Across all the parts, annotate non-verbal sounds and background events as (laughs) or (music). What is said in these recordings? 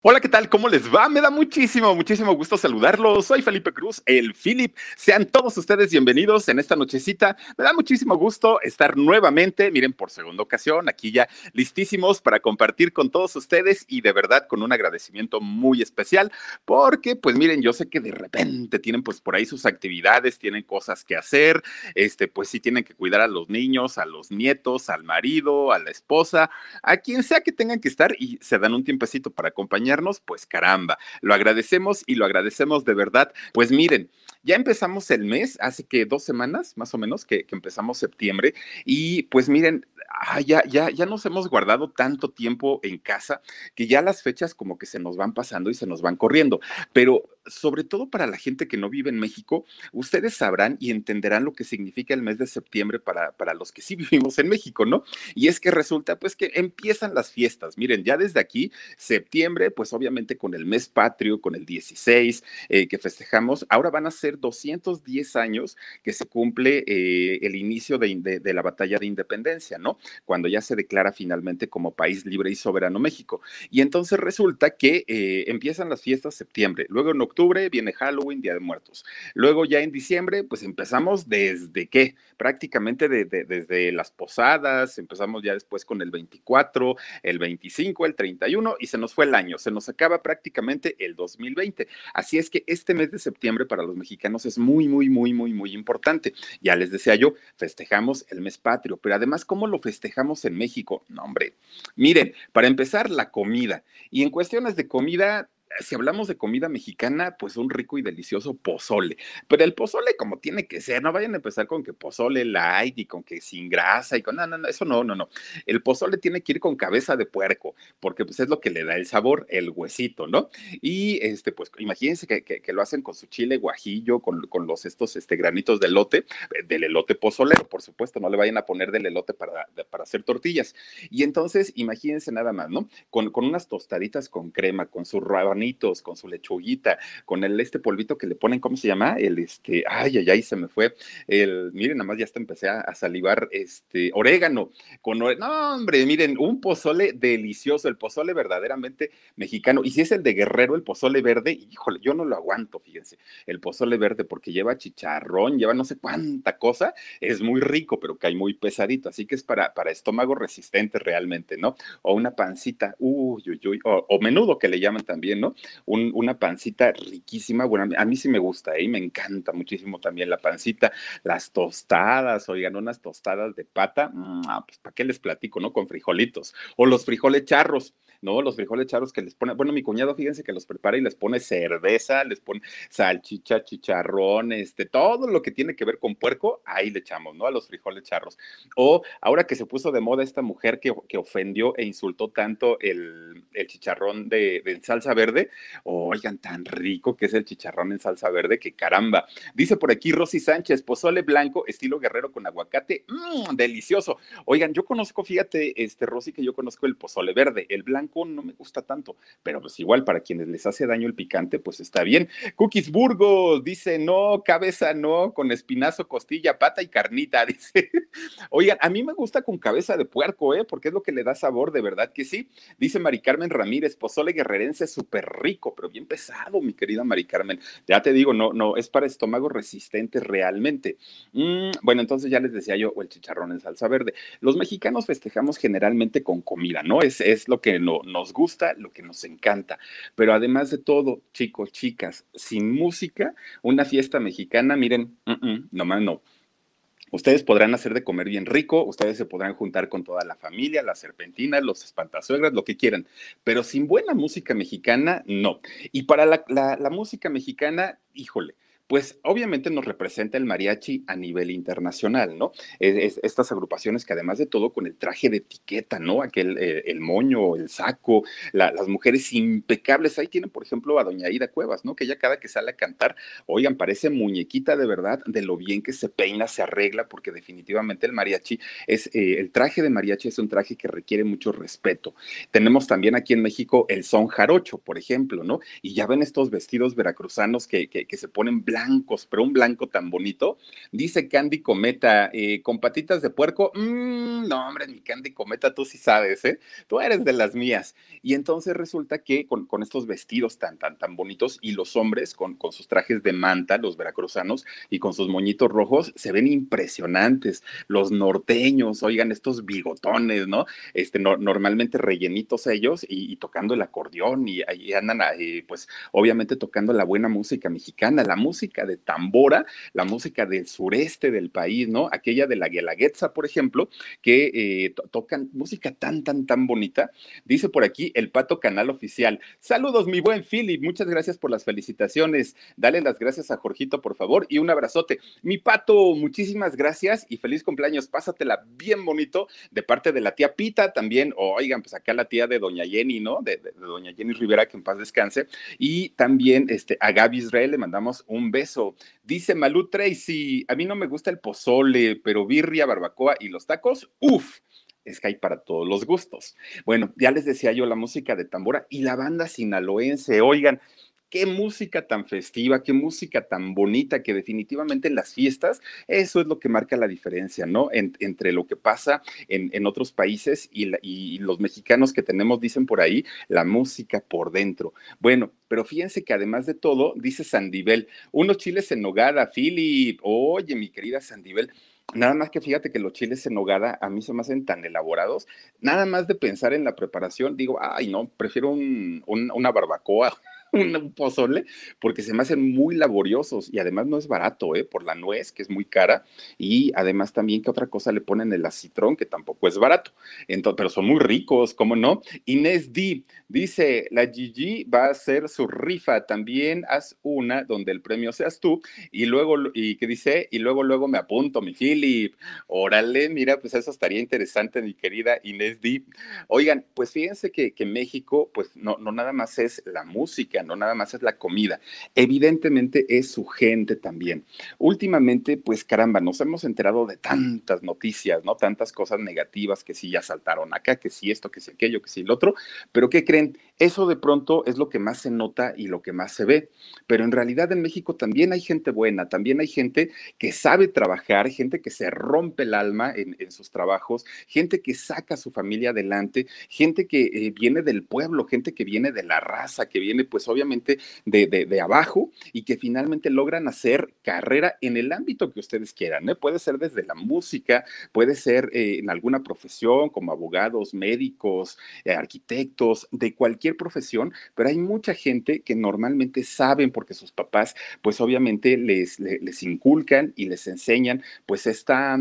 Hola, ¿qué tal? ¿Cómo les va? Me da muchísimo, muchísimo gusto saludarlos. Soy Felipe Cruz, el Philip. Sean todos ustedes bienvenidos en esta nochecita. Me da muchísimo gusto estar nuevamente, miren, por segunda ocasión, aquí ya listísimos para compartir con todos ustedes y de verdad con un agradecimiento muy especial, porque pues miren, yo sé que de repente tienen pues por ahí sus actividades, tienen cosas que hacer, este, pues sí tienen que cuidar a los niños, a los nietos, al marido, a la esposa, a quien sea que tengan que estar y se dan un tiempecito para acompañar pues caramba, lo agradecemos y lo agradecemos de verdad. Pues miren, ya empezamos el mes, hace que dos semanas más o menos que, que empezamos septiembre y pues miren, ah, ya, ya, ya nos hemos guardado tanto tiempo en casa que ya las fechas como que se nos van pasando y se nos van corriendo. Pero sobre todo para la gente que no vive en México, ustedes sabrán y entenderán lo que significa el mes de septiembre para, para los que sí (laughs) vivimos en México, ¿no? Y es que resulta pues que empiezan las fiestas. Miren, ya desde aquí, septiembre, pues obviamente con el mes patrio, con el 16 eh, que festejamos, ahora van a ser 210 años que se cumple eh, el inicio de, la batalla de independencia, ¿no? Cuando ya se declara finalmente como país libre y soberano México. Y entonces resulta que eh, empiezan las fiestas septiembre, luego en octubre viene Halloween, Día de Muertos. Luego ya en diciembre, pues empezamos desde qué? Prácticamente de, de, desde las posadas, empezamos ya después con el 24, el 25, el 31 y se nos fue el año, se nos acaba prácticamente el 2020. Así es que este mes de septiembre para los mexicanos es muy, muy, muy, muy, muy importante. Ya les decía yo, festejamos el mes patrio, pero además, ¿cómo lo festejamos en México? No, hombre, miren, para empezar, la comida. Y en cuestiones de comida, si hablamos de comida mexicana, pues un rico y delicioso pozole. Pero el pozole como tiene que ser, no vayan a empezar con que pozole light y con que sin grasa y con, no, no, no, eso no, no, no. El pozole tiene que ir con cabeza de puerco, porque pues es lo que le da el sabor, el huesito, ¿no? Y este, pues imagínense que, que, lo hacen con su chile guajillo, con, con, los estos este, granitos de elote, eh, del elote pozolero, por supuesto, no le vayan a poner del elote para, para hacer tortillas. Y entonces, imagínense nada más, ¿no? Con, con unas tostaditas con crema, con su con su lechuguita, con el este polvito que le ponen, ¿cómo se llama? El este, ay, ay, ay, se me fue. El, miren, nada más ya hasta empecé a, salivar, este, orégano, con, no, hombre, miren, un pozole delicioso, el pozole verdaderamente mexicano. Y si es el de Guerrero, el pozole verde, híjole, yo no lo aguanto, fíjense, el pozole verde, porque lleva chicharrón, lleva no sé cuánta cosa, es muy rico, pero cae muy pesadito, así que es para, para estómago resistente realmente, ¿no? O una pancita, uy, uy, uy, o menudo que le llaman también, ¿no? Un, una pancita riquísima. Bueno, a mí sí me gusta ¿eh? me encanta muchísimo también la pancita, las tostadas, oigan, unas tostadas de pata, mmm, pues para qué les platico, ¿no? Con frijolitos o los frijoles charros. ¿No? Los frijoles charros que les pone, bueno, mi cuñado, fíjense que los prepara y les pone cerveza, les pone salchicha, chicharrón, este, todo lo que tiene que ver con puerco, ahí le echamos, ¿no? A los frijoles charros. O ahora que se puso de moda esta mujer que, que ofendió e insultó tanto el, el chicharrón de, de, salsa verde, oigan, tan rico que es el chicharrón en salsa verde, que caramba. Dice por aquí Rosy Sánchez, pozole blanco, estilo guerrero con aguacate, mmm, delicioso. Oigan, yo conozco, fíjate, este Rosy, que yo conozco el pozole verde, el blanco no me gusta tanto, pero pues igual para quienes les hace daño el picante, pues está bien. Cookies Burgos dice, no, cabeza no, con espinazo, costilla, pata y carnita, (laughs) dice. Oigan, a mí me gusta con cabeza de puerco, ¿eh? Porque es lo que le da sabor, de verdad que sí. Dice Mari Carmen Ramírez, pozole guerrerense súper rico, pero bien pesado, mi querida Mari Carmen. Ya te digo, no, no, es para estómago resistente realmente. Mm, bueno, entonces ya les decía yo, o el chicharrón en salsa verde. Los mexicanos festejamos generalmente con comida, ¿no? Es, es lo que no, nos gusta, lo que nos encanta. Pero además de todo, chicos, chicas, sin música, una fiesta mexicana, miren, uh -uh, no. Ustedes podrán hacer de comer bien rico, ustedes se podrán juntar con toda la familia, las serpentinas, los espantasuegras, lo que quieran, pero sin buena música mexicana, no. Y para la, la música mexicana, híjole, pues obviamente nos representa el mariachi a nivel internacional, ¿no? Es, es, estas agrupaciones que además de todo con el traje de etiqueta, ¿no? Aquel, eh, el moño, el saco, la, las mujeres impecables. Ahí tienen, por ejemplo, a doña Ida Cuevas, ¿no? Que ella cada que sale a cantar, oigan, parece muñequita de verdad de lo bien que se peina, se arregla, porque definitivamente el mariachi es, eh, el traje de mariachi es un traje que requiere mucho respeto. Tenemos también aquí en México el son jarocho, por ejemplo, ¿no? Y ya ven estos vestidos veracruzanos que, que, que se ponen blancos blancos, pero un blanco tan bonito. Dice Candy Cometa, eh, con patitas de puerco. Mm, no, hombre, mi Candy Cometa, tú sí sabes, ¿eh? Tú eres de las mías. Y entonces resulta que con, estos vestidos tan, tan, tan bonitos y los hombres con, con sus trajes de manta, los veracruzanos, y con sus moñitos rojos, se ven impresionantes. Los norteños, oigan, estos bigotones, ¿no? Este, normalmente rellenitos ellos y, tocando el acordeón y ahí andan, eh, pues, obviamente tocando la buena música mexicana, la música de tambora, la música del sureste del país, ¿no? Aquella de la Guelaguetza, por ejemplo, que eh, tocan música tan, tan, tan bonita. Dice por aquí el Pato Canal Oficial. Saludos, mi buen Philip. Muchas gracias por las felicitaciones. Dale las gracias a Jorgito, por favor, y un abrazote. Mi Pato, muchísimas gracias y feliz cumpleaños. Pásatela bien bonito de parte de la tía Pita también. oigan, pues acá la tía de doña Jenny, ¿no? De, de, doña Jenny Rivera, que en paz descanse. Y también este, a Gaby Israel le mandamos un beso. Dice Malú Tracy, a mí no me gusta el pozole, pero birria, barbacoa y los tacos, uff es que hay para todos los gustos. Bueno, ya les decía yo la música de tambora y la banda sinaloense, oigan, qué música tan festiva, qué música tan bonita, que definitivamente en las fiestas eso es lo que marca la diferencia, ¿no? entre lo que pasa en, otros países y, y, los mexicanos que tenemos, dicen por ahí, la música por dentro. Bueno, pero fíjense que además de todo, dice Sandivel, unos chiles en nogada, Philip, oye, mi querida Sandivel, Nada más que fíjate que los chiles en nogada a mí se me hacen tan elaborados. Nada más de pensar en la preparación, digo, ay, no, prefiero un, una barbacoa (laughs) un pozole, porque se me hacen muy laboriosos y además no es barato, ¿eh? Por la nuez, que es muy cara, y además también que otra cosa le ponen el acitrón, que tampoco es barato. Entonces, pero son muy ricos, ¿cómo no? Inés D dice, la Gigi va a hacer su rifa, también haz una donde el premio seas tú, y luego, y que dice, y luego, luego me apunto, mi Philip. Órale, mira, pues eso estaría interesante, mi querida Inés D. Oigan, pues fíjense que, que México, pues no, no nada más es la música, no nada más es la comida. Evidentemente es su gente también. Últimamente, pues caramba, nos hemos enterado de tantas noticias, ¿no? Tantas cosas negativas que sí ya saltaron acá, que sí esto, que sí aquello, que sí el otro, pero ¿qué creen? Eso de pronto es lo que más se nota y lo que más se ve. Pero en realidad en México también hay gente buena, también hay gente que sabe trabajar, gente que se rompe el alma en, sus trabajos, gente que saca a su familia adelante, gente que eh, viene del pueblo, gente que viene de la raza, que viene pues obviamente de, abajo y que finalmente logran hacer carrera en el ámbito que ustedes quieran. ¿eh? Puede ser desde la música, puede ser eh, en alguna profesión como abogados, médicos, eh, arquitectos, de cualquier profesión, pero hay mucha gente que normalmente saben porque sus papás pues obviamente les, les, inculcan y les enseñan pues esta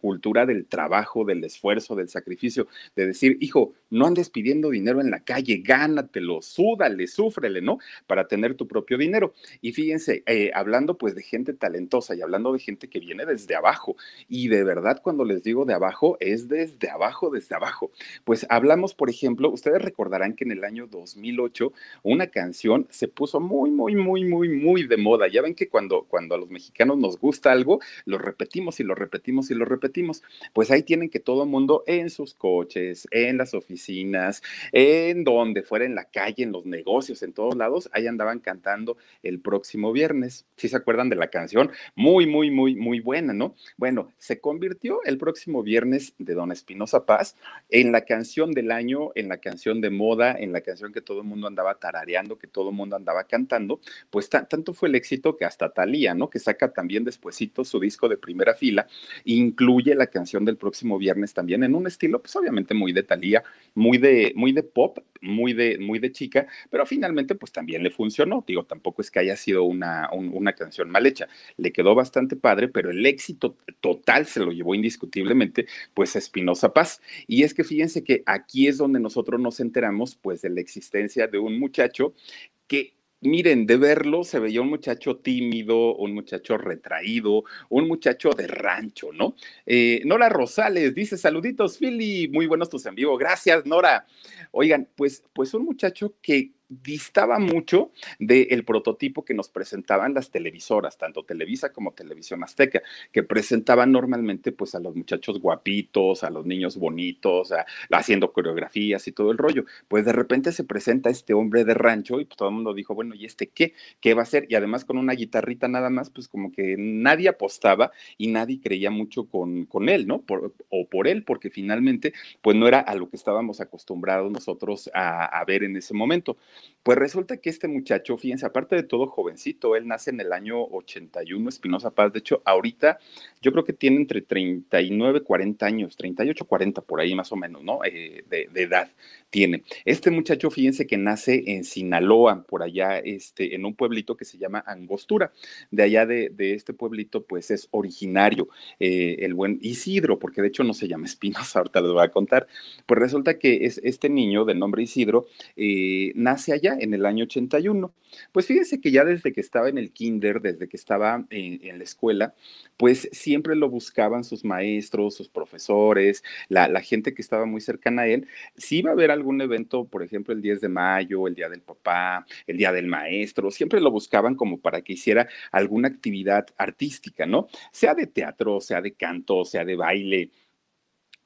cultura del trabajo, del esfuerzo, del sacrificio, de decir, hijo, no andes pidiendo dinero en la calle, gánatelo, súdale, súfrele ¿no? Para tener tu propio dinero. Y fíjense, eh, hablando pues de gente talentosa y hablando de gente que viene desde abajo, y de verdad cuando les digo de abajo, es desde abajo, desde abajo. Pues hablamos, por ejemplo, ustedes recordarán que en el año 2008 una canción se puso muy, muy, muy, muy, muy de moda. Ya ven que cuando, cuando a los mexicanos nos gusta algo, lo repetimos y lo repetimos y lo repetimos. Pues ahí tienen que todo mundo en sus coches, en las oficinas, en donde fuera, en la calle, en los negocios, en todo lados, ahí andaban cantando el próximo viernes. Si se acuerdan de la canción, muy, muy, muy, muy buena, ¿no? Bueno, se convirtió el próximo viernes de Don Espinosa Paz en la canción del año, en la canción de moda, en la canción que todo el mundo andaba tarareando, que todo el mundo andaba cantando, pues tanto fue el éxito que hasta Talía, ¿no? Que saca también despuesito su disco de primera fila, incluye la canción del próximo viernes también en un estilo, pues obviamente muy de Talía, muy de, muy de pop, muy de, muy de chica, pero finalmente pues también le funcionó. Digo, tampoco es que haya sido una, una canción mal hecha. Le quedó bastante padre, pero el éxito total se lo llevó indiscutiblemente pues Espinosa Paz. Y es que fíjense que aquí es donde nosotros nos enteramos pues de existencia de un muchacho que miren, de verlo se veía un muchacho tímido, un muchacho retraído, un muchacho de rancho, ¿no? Eh, Nora Rosales dice, saluditos, Philly, muy buenos tus en vivo, gracias, Nora. Oigan, pues, pues un muchacho que distaba mucho del prototipo que nos presentaban las televisoras, tanto Televisa como Televisión Azteca, que presentaban normalmente pues a los muchachos guapitos, a los niños bonitos, haciendo coreografías y todo el rollo. Pues de repente se presenta este hombre de rancho y pues todo el mundo dijo, bueno, ¿y este qué? ¿Qué va a hacer? Y además con una guitarrita nada más, pues como que nadie apostaba y nadie creía mucho con, con él, ¿no? o por él, porque finalmente pues no era a lo que estábamos acostumbrados nosotros a ver en ese momento. Pues resulta que este muchacho, fíjense, aparte de todo jovencito, él nace en el año 81, Espinosa Paz, de hecho, ahorita yo creo que tiene entre 39, 40 años, 38, 40 por ahí más o menos, ¿no? Eh, de, edad tiene. Este muchacho, fíjense que nace en Sinaloa, por allá, este, en un pueblito que se llama Angostura. De allá de, este pueblito, pues es originario eh, el buen Isidro, porque de hecho no se llama Espinosa, (laughs) ahorita les voy a contar. Pues resulta que es este niño de nombre Isidro eh, nace allá en el año 81. Pues fíjense que ya desde que estaba en el kinder, desde que estaba en, la escuela, pues siempre lo buscaban sus maestros, sus profesores, la, gente que estaba muy cercana a él. Si iba a haber algún evento, por ejemplo, el 10 de mayo, el Día del Papá, el Día del Maestro, siempre lo buscaban como para que hiciera alguna actividad artística, ¿no? Sea de teatro, sea de canto, sea de baile,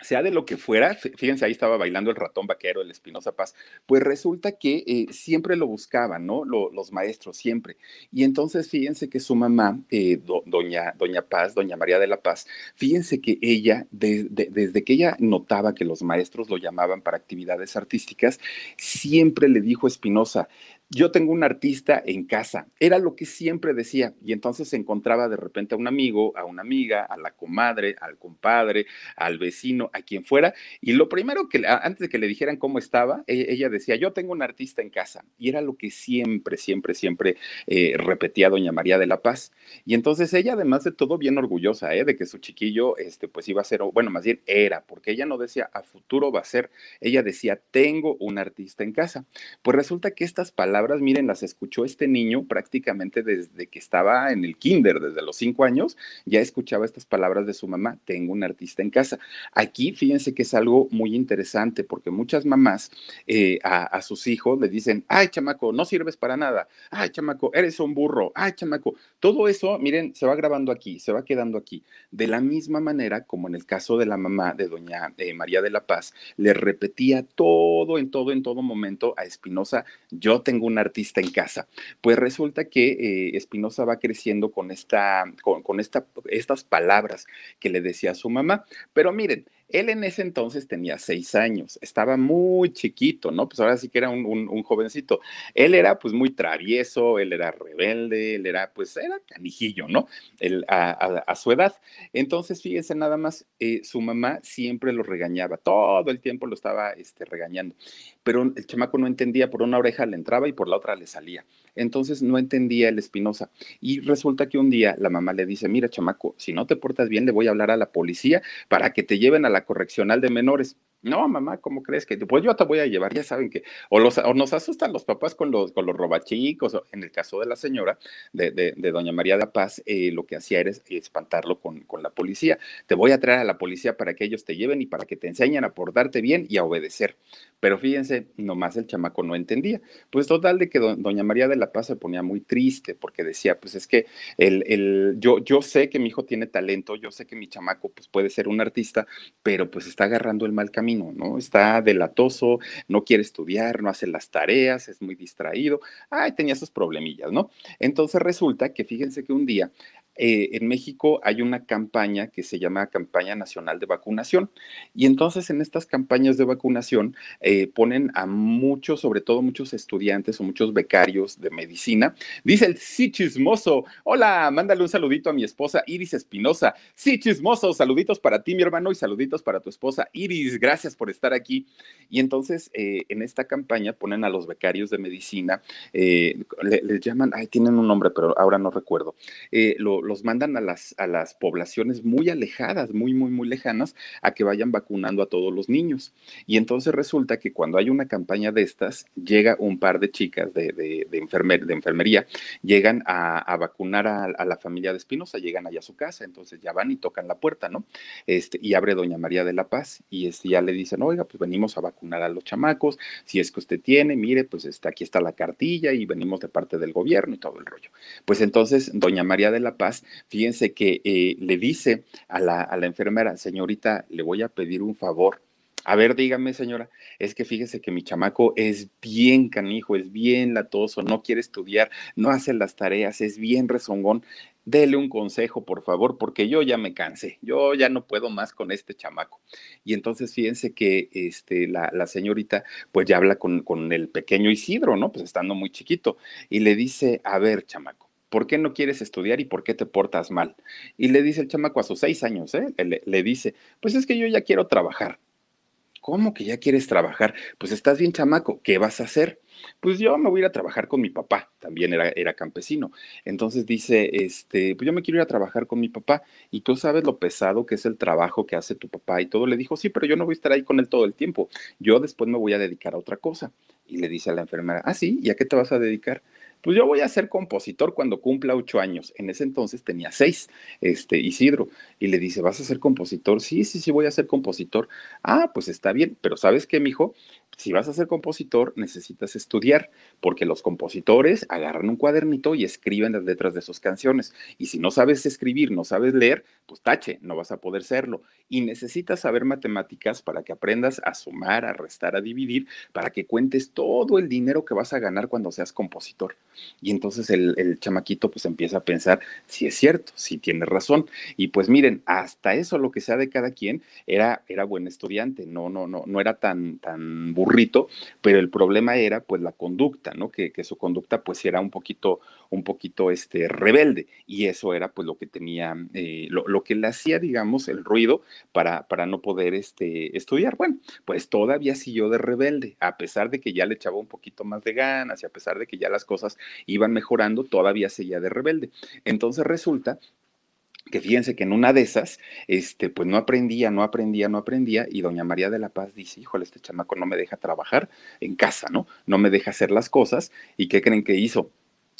sea de lo que fuera, fíjense, ahí estaba bailando el ratón vaquero, el Espinosa Paz, pues resulta que eh, siempre lo buscaban, ¿no? los maestros, siempre. Y entonces fíjense que su mamá, eh, doña, doña Paz, doña María de la Paz, fíjense que ella, desde que ella notaba que los maestros lo llamaban para actividades artísticas, siempre le dijo a Espinosa, yo tengo un artista en casa. Era lo que siempre decía. Y entonces se encontraba de repente a un amigo, a una amiga, a la comadre, al compadre, al vecino, a quien fuera. Y lo primero que, antes de que le dijeran cómo estaba, e, ella, decía, yo tengo un artista en casa. Y era lo que siempre, siempre, siempre eh, repetía doña María de la Paz. Y entonces ella, además de todo, bien orgullosa ¿eh? de que su chiquillo, este, pues iba a ser, bueno, más bien era, porque ella no decía, a futuro va a ser. Ella decía, tengo un artista en casa. Pues resulta que estas palabras miren, las escuchó este niño prácticamente desde que estaba en el kinder, desde los cinco años, ya escuchaba estas palabras de su mamá, tengo un artista en casa. Aquí, fíjense que es algo muy interesante porque muchas mamás eh, a, sus hijos le dicen, ay, chamaco, no sirves para nada, ay, chamaco, eres un burro, ay, chamaco. Todo eso, miren, se va grabando aquí, se va quedando aquí. De la misma manera como en el caso de la mamá de doña eh, María de la Paz, le repetía todo, en todo, en todo momento a Espinosa, yo tengo un un artista en casa. Pues resulta que eh, Espinosa va creciendo con, esta, con, esta, estas palabras que le decía a su mamá. Pero miren, él en ese entonces tenía seis años, estaba muy chiquito, ¿no? Pues ahora sí que era un, jovencito. Él era pues muy travieso, él era rebelde, él era pues era canijillo, ¿no? Él, a, su edad. Entonces, fíjense nada más, eh, su mamá siempre lo regañaba, todo el tiempo lo estaba este, regañando, pero el chamaco no entendía, por una oreja le entraba y por la otra le salía. Entonces no entendía el Espinosa. Y resulta que un día la mamá le dice, mira chamaco, si no te portas bien, le voy a hablar a la policía para que te lleven a la correccional de menores. No, mamá, ¿cómo crees que? Pues yo te voy a llevar, ya saben que, o, los, o nos asustan los papás con los, con los robachicos, en el caso de la señora, de, de, doña María de la Paz, eh, lo que hacía era espantarlo con, con la policía. Te voy a traer a la policía para que ellos te lleven y para que te enseñen a portarte bien y a obedecer. Pero fíjense, nomás el chamaco no entendía. Pues total de que doña María de la Paz se ponía muy triste porque decía, pues es que el, el, yo, yo sé que mi hijo tiene talento, yo sé que mi chamaco pues puede ser un artista, pero pues está agarrando el mal camino ¿no? Está delatoso, no quiere estudiar, no hace las tareas, es muy distraído. Ay, tenía esos problemillas, ¿no? Entonces resulta que fíjense que un día eh, en México hay una campaña que se llama Campaña Nacional de Vacunación. Y entonces en estas campañas de vacunación eh, ponen a muchos, sobre todo muchos estudiantes o muchos becarios de medicina. Dice el sí chismoso, hola, mándale un saludito a mi esposa Iris Espinosa. Sí chismoso, saluditos para ti mi hermano y saluditos para tu esposa Iris. Gracias por estar aquí. Y entonces eh, en esta campaña ponen a los becarios de medicina, les llaman, ay, tienen un nombre, pero ahora no recuerdo. Lo, los mandan a las, a las poblaciones muy alejadas, muy, muy, muy lejanas, a que vayan vacunando a todos los niños. Y entonces resulta que cuando hay una campaña de estas, llega un par de chicas de, de, de, enfermería, llegan a, vacunar a, la familia de Espinosa, llegan allá a su casa, entonces ya van y tocan la puerta, ¿no? Este, y abre doña María de la Paz y este, ya le dicen, oiga, pues venimos a vacunar a los chamacos, si es que usted tiene, mire, pues está, aquí está la cartilla y venimos de parte del gobierno y todo el rollo. Pues entonces, doña María de la Paz, fíjense que eh, le dice a la, a la enfermera, señorita, le voy a pedir un favor. A ver, dígame, señora, es que fíjese que mi chamaco es bien canijo, es bien latoso, no quiere estudiar, no hace las tareas, es bien rezongón. Dele un consejo, por favor, porque yo ya me cansé, yo ya no puedo más con este chamaco. Y entonces fíjense que este, la, la señorita pues ya habla con, con el pequeño Isidro, ¿no? Pues estando muy chiquito, y le dice, a ver, chamaco, ¿por qué no quieres estudiar y por qué te portas mal? Y le dice el chamaco a sus seis años, ¿eh? le, dice, pues es que yo ya quiero trabajar. ¿Cómo que ya quieres trabajar? Pues estás bien chamaco, ¿qué vas a hacer? Pues yo me voy a ir a trabajar con mi papá, también era, era campesino. Entonces dice, este, pues yo me quiero ir a trabajar con mi papá y tú sabes lo pesado que es el trabajo que hace tu papá y todo. Le dijo, sí, pero yo no voy a estar ahí con él todo el tiempo. Yo después me voy a dedicar a otra cosa. Y le dice a la enfermera, ah, sí, ¿y a qué te vas a dedicar? Pues yo voy a ser compositor cuando cumpla ocho años. En ese entonces tenía seis, este, Isidro. Y le dice, ¿vas a ser compositor? Sí, sí, sí, voy a ser compositor. Ah, pues está bien, pero ¿sabes qué, mijo? Si vas a ser compositor, necesitas estudiar, porque los compositores agarran un cuadernito y escriben las letras de sus canciones. Y si no sabes escribir, no sabes leer, pues tache, no vas a poder serlo. Y necesitas saber matemáticas para que aprendas a sumar, a restar, a dividir, para que cuentes todo el dinero que vas a ganar cuando seas compositor. Y entonces el, chamaquito pues empieza a pensar si es cierto, si tiene razón. Y pues miren, hasta eso lo que sea de cada quien era, era buen estudiante, no, no, no, no era tan, tan burrito, pero el problema era pues la conducta, ¿no? Que, su conducta pues era un poquito, un poquito este, rebelde y eso era pues lo que tenía, eh, lo, lo, que le hacía, digamos, el ruido para, para no poder este, estudiar. Bueno, pues todavía siguió de rebelde, a pesar de que ya le echaba un poquito más de ganas y a pesar de que ya las cosas iban mejorando, todavía seguía de rebelde. Entonces resulta que fíjense que en una de esas, este, pues no aprendía, no aprendía, no aprendía, y doña María de la Paz dice, híjole, este chamaco no me deja trabajar en casa, ¿no? No me deja hacer las cosas, ¿y qué creen que hizo?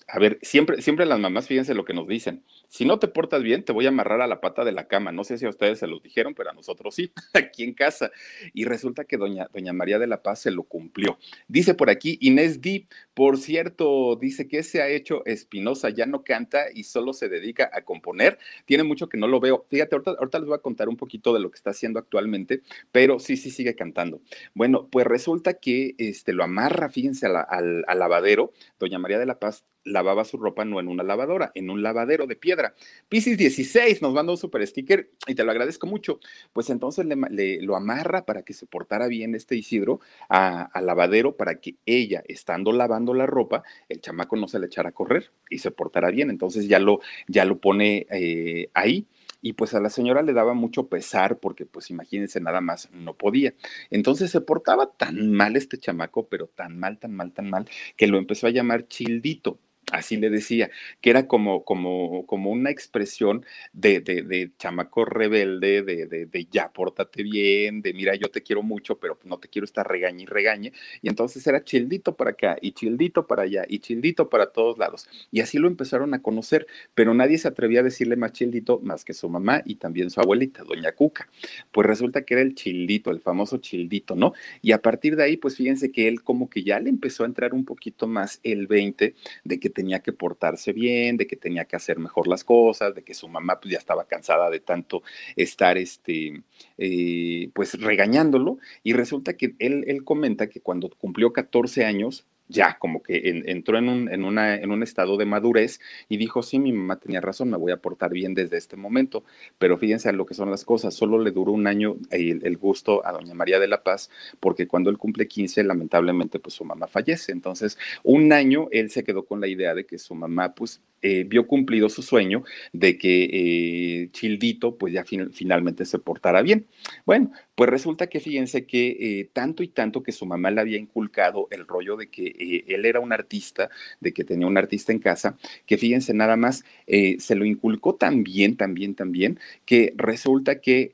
A ver, siempre, siempre las mamás, fíjense lo que nos dicen. Si no te portas bien, te voy a amarrar a la pata de la cama. No sé si a ustedes se los dijeron, pero a nosotros sí, (laughs) aquí en casa. Y resulta que doña, doña María de la Paz se lo cumplió. Dice por aquí Inés Di, por cierto, dice que se ha hecho Espinosa, ya no canta y solo se dedica a componer. Tiene mucho que no lo veo. Fíjate, ahorita, ahorita les voy a contar un poquito de lo que está haciendo actualmente, pero sí, sí sigue cantando. Bueno, pues resulta que este, lo amarra, fíjense, al, al, al lavadero. Doña María de la Paz lavaba su ropa no en una lavadora, en un lavadero de piedra. Piscis 16 nos manda un super sticker y te lo agradezco mucho. Pues entonces le, le, lo amarra para que se portara bien este Isidro al lavadero para que ella, estando lavando la ropa, el chamaco no se le echara a correr y se portara bien. Entonces ya lo, ya lo pone eh, ahí y pues a la señora le daba mucho pesar porque pues imagínense nada más no podía. Entonces se portaba tan mal este chamaco, pero tan mal, tan mal, tan mal, que lo empezó a llamar Childito así le decía, que era como, como, como una expresión de, de, chamaco rebelde, de, de, ya pórtate bien, de mira, yo te quiero mucho, pero no te quiero estar regañe y regañe. Y entonces era childito para acá y childito para allá y childito para todos lados. Y así lo empezaron a conocer, pero nadie se atrevía a decirle más childito más que su mamá y también su abuelita, doña Cuca. Pues resulta que era el childito, el famoso childito, ¿no? Y a partir de ahí, pues fíjense que él como que ya le empezó a entrar un poquito más el 20 de que tenía que portarse bien, de que tenía que hacer mejor las cosas, de que su mamá pues ya estaba cansada de tanto estar este, eh, pues regañándolo. Y resulta que él, él comenta que cuando cumplió 14 años, ya como que en, entró en un, en, una, en un estado de madurez y dijo, sí, mi mamá tenía razón, me voy a portar bien desde este momento. Pero fíjense a lo que son las cosas, solo le duró un año el, el, gusto a doña María de la Paz, porque cuando él cumple 15, lamentablemente, pues su mamá fallece. Entonces, un año él se quedó con la idea de que su mamá, pues, eh, vio cumplido su sueño de que eh, Childito, pues ya fin, finalmente se portara bien. Bueno, Pues resulta que fíjense que eh, tanto y tanto que su mamá le había inculcado el rollo de que eh, él era un artista, de que tenía un artista en casa, que fíjense nada más, se lo inculcó también, también, también, que resulta que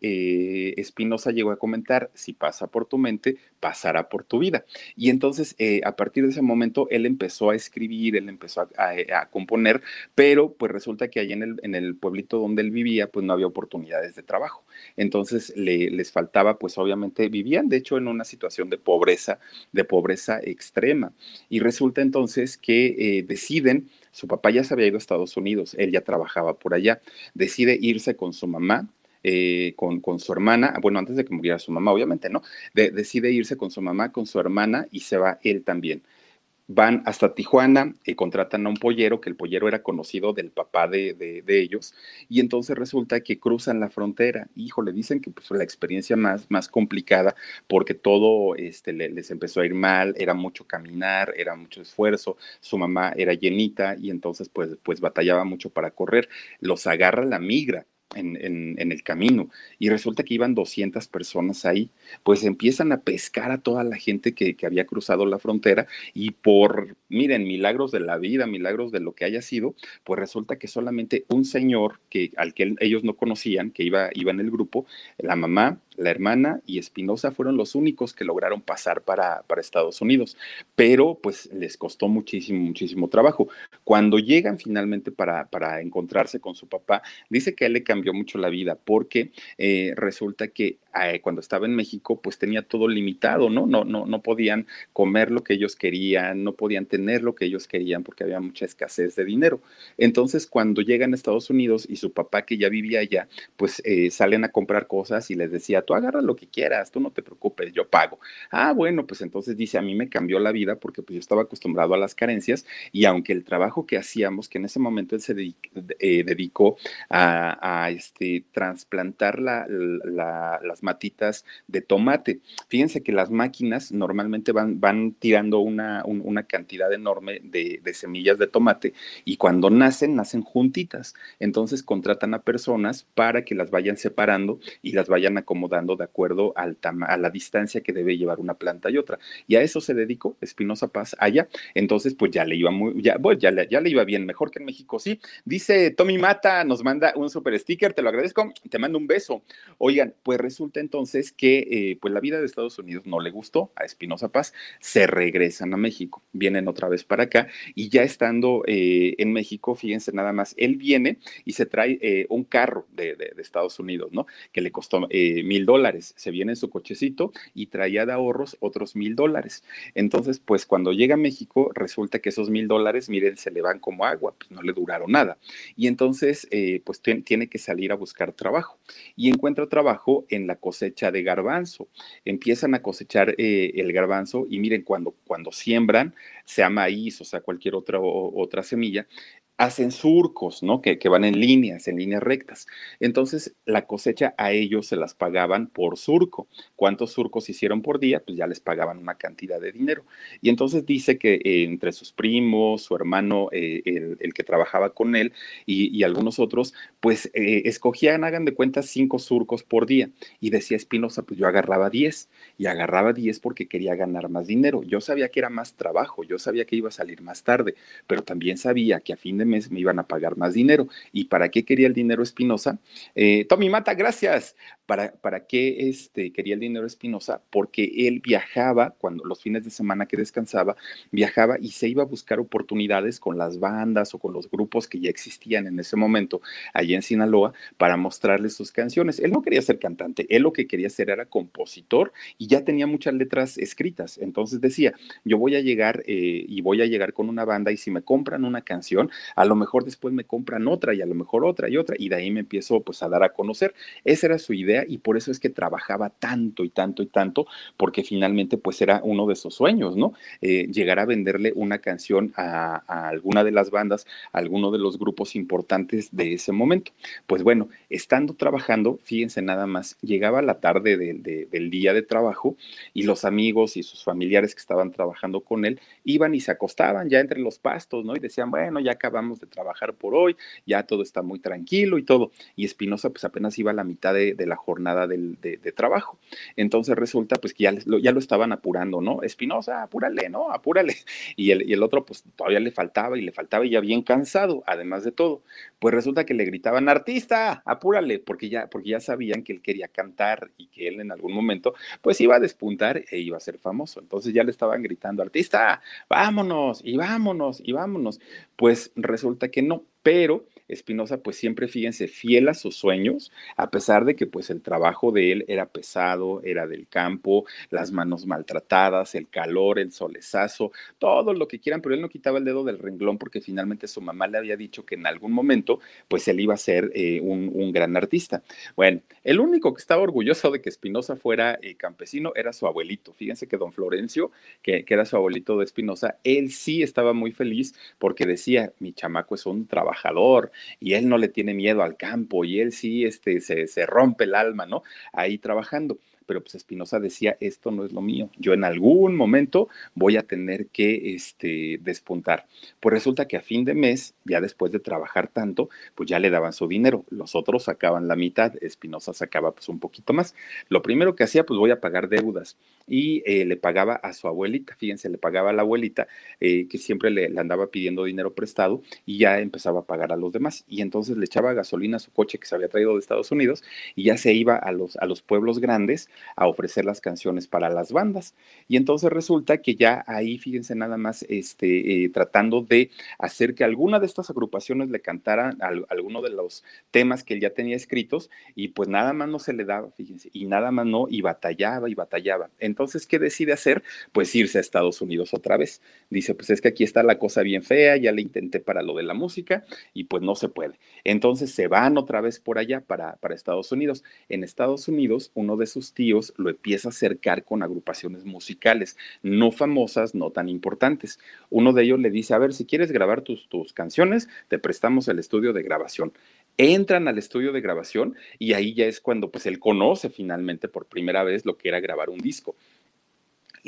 Espinosa llegó a comentar, si pasa por tu mente, pasará por tu vida. Y entonces, a partir de ese momento, él empezó a escribir, él empezó a, componer, pero pues resulta que ahí en el, en el pueblito donde él vivía, pues no había oportunidades de trabajo. Entonces, le, les faltaba, pues obviamente vivían, de hecho, en una situación de pobreza, de pobreza extrema. Y resulta entonces que eh, deciden, su papá ya se había ido a Estados Unidos, él ya trabajaba por allá, decide irse con su mamá, eh, con, con, su hermana, bueno, antes de que muriera su mamá, obviamente, ¿no? decide irse con su mamá, con su hermana y se va él también van hasta Tijuana y contratan a un pollero, que el pollero era conocido del papá de, de, ellos, y entonces resulta que cruzan la frontera. Hijo, le dicen que pues, la experiencia más, más complicada porque todo este, les empezó a ir mal, era mucho caminar, era mucho esfuerzo, su mamá era llenita y entonces pues, pues batallaba mucho para correr. Los agarra la migra en, el camino. Y resulta que iban 200 personas ahí, pues empiezan a pescar a toda la gente que, que, había cruzado la frontera y por, miren, milagros de la vida, milagros de lo que haya sido, pues resulta que solamente un señor que, al que ellos no conocían, que iba, iba en el grupo, la mamá, la hermana y Espinosa fueron los únicos que lograron pasar para, para Estados Unidos, pero pues les costó muchísimo, muchísimo trabajo. Cuando llegan finalmente para, para encontrarse con su papá, dice que él le cambió mucho la vida porque eh, resulta que eh, cuando estaba en México pues tenía todo limitado, ¿no? No, no, no podían comer lo que ellos querían, no podían tener lo que ellos querían porque había mucha escasez de dinero. Entonces cuando llegan a Estados Unidos y su papá que ya vivía allá, pues eh, salen a comprar cosas y les decía, tú agarra lo que quieras, tú no te preocupes, yo pago. Ah, bueno, pues entonces dice, a mí me cambió la vida porque pues yo estaba acostumbrado a las carencias y aunque el trabajo que hacíamos, que en ese momento él se dedicó a, este, trasplantar las matitas de tomate. Fíjense que las máquinas normalmente van, van tirando una, una cantidad enorme de, de, semillas de tomate y cuando nacen, nacen juntitas. Entonces contratan a personas para que las vayan separando y las vayan acomodando de acuerdo al a la distancia que debe llevar una planta y otra. Y a eso se dedicó Espinosa Paz allá. Entonces, pues ya le iba muy, ya, bueno, ya, ya le iba bien, mejor que en México, sí. Dice Tommy Mata, nos manda un super sticker te lo agradezco, te mando un beso. Oigan, pues resulta entonces que eh, pues la vida de Estados Unidos no le gustó a Espinosa Paz, se regresan a México, vienen otra vez para acá y ya estando eh, en México, fíjense nada más, él viene y se trae eh, un carro de, Estados Unidos, ¿no? Que le costó mil dólares, se viene en su cochecito y traía de ahorros otros mil dólares. Entonces, pues cuando llega a México, resulta que esos mil dólares, miren, se le van como agua, pues no le duraron nada. Y entonces, pues tiene que salir ir a buscar trabajo y encuentra trabajo en la cosecha de garbanzo. Empiezan a cosechar eh, el garbanzo y miren, cuando, cuando siembran, sea maíz o sea cualquier otra, otra semilla, hacen surcos, ¿no? Que, van en líneas, en líneas rectas. Entonces, la cosecha a ellos se las pagaban por surco. ¿Cuántos surcos hicieron por día? Pues ya les pagaban una cantidad de dinero. Y entonces dice que eh, entre sus primos, su hermano, eh, el, que trabajaba con él y, algunos otros, pues eh, escogían, hagan de cuenta, cinco surcos por día. Y decía Espinosa, pues yo agarraba diez. Y agarraba diez porque quería ganar más dinero. Yo sabía que era más trabajo, yo sabía que iba a salir más tarde, pero también sabía que a fin de mes me iban a pagar más dinero. ¿Y para qué quería el dinero Espinosa? Eh, Tommy Mata, gracias. ¿Para, ¿Para qué este, quería el dinero Espinosa? Porque él viajaba, cuando los fines de semana que descansaba, viajaba y se iba a buscar oportunidades con las bandas o con los grupos que ya existían en ese momento allí en Sinaloa para mostrarles sus canciones. Él no quería ser cantante, él lo que quería hacer era compositor y ya tenía muchas letras escritas. Entonces decía, yo voy a llegar eh, y voy a llegar con una banda y si me compran una canción, a lo mejor después me compran otra y a lo mejor otra y otra y de ahí me empiezo pues a dar a conocer. Esa era su idea y por eso es que trabajaba tanto y tanto y tanto porque finalmente pues era uno de sus sueños, ¿no? Eh, llegar a venderle una canción a, alguna de las bandas, a alguno de los grupos importantes de ese momento. Pues bueno, estando trabajando, fíjense nada más, llegaba la tarde del día de trabajo y los amigos y sus familiares que estaban trabajando con él iban y se acostaban ya entre los pastos, ¿no? Y decían, bueno, ya acabamos de trabajar por hoy, ya todo está muy tranquilo y todo. Y Espinosa pues apenas iba a la mitad de, la jornada de, trabajo. Entonces resulta pues que ya lo, ya lo estaban apurando, ¿no? Espinosa, apúrale, ¿no? Apúrale. (laughs) Y el, y el otro pues todavía le faltaba y le faltaba y ya bien cansado, además de todo. Pues resulta que le gritaban, artista, apúrale, porque ya, porque ya sabían que él quería cantar y que él en algún momento pues iba a despuntar e iba a ser famoso. Entonces ya le estaban gritando, artista, vámonos y vámonos y vámonos. Pues resulta que no, pero Espinosa pues siempre, fíjense, fiel a sus sueños, a pesar de que pues el trabajo de él era pesado, era del campo, las manos maltratadas, el calor, el solezazo, todo lo que quieran, pero él no quitaba el dedo del renglón porque finalmente su mamá le había dicho que en algún momento pues él iba a ser eh, un, gran artista. Bueno, el único que estaba orgulloso de que Espinosa fuera eh, campesino era su abuelito. Fíjense que don Florencio, que, que era su abuelito de Espinosa, él sí estaba muy feliz porque decía, mi chamaco es un trabajador, y él no le tiene miedo al campo y él sí este, se, se rompe el alma, ¿no? Ahí trabajando pero pues Espinosa decía, esto no es lo mío, yo en algún momento voy a tener que este, despuntar. Pues resulta que a fin de mes, ya después de trabajar tanto, pues ya le daban su dinero, los otros sacaban la mitad, Espinosa sacaba pues un poquito más. Lo primero que hacía, pues voy a pagar deudas y eh, le pagaba a su abuelita, fíjense, le pagaba a la abuelita eh, que siempre le, le, andaba pidiendo dinero prestado y ya empezaba a pagar a los demás y entonces le echaba gasolina a su coche que se había traído de Estados Unidos y ya se iba a los, a los pueblos grandes a ofrecer las canciones para las bandas. Y entonces resulta que ya ahí, fíjense nada más, este, eh, tratando de hacer que alguna de estas agrupaciones le cantaran alguno de los temas que él ya tenía escritos y pues nada más no se le daba, fíjense, y nada más no, y batallaba y batallaba. Entonces, ¿qué decide hacer? Pues irse a Estados Unidos otra vez. Dice, pues es que aquí está la cosa bien fea, ya le intenté para lo de la música y pues no se puede. Entonces se van otra vez por allá para, para Estados Unidos. En Estados Unidos, uno de sus tíos lo empieza a acercar con agrupaciones musicales, no famosas, no tan importantes. Uno de ellos le dice, a ver, si quieres grabar tus, tus canciones, te prestamos el estudio de grabación entran al estudio de grabación y ahí ya es cuando pues él conoce finalmente por primera vez lo que era grabar un disco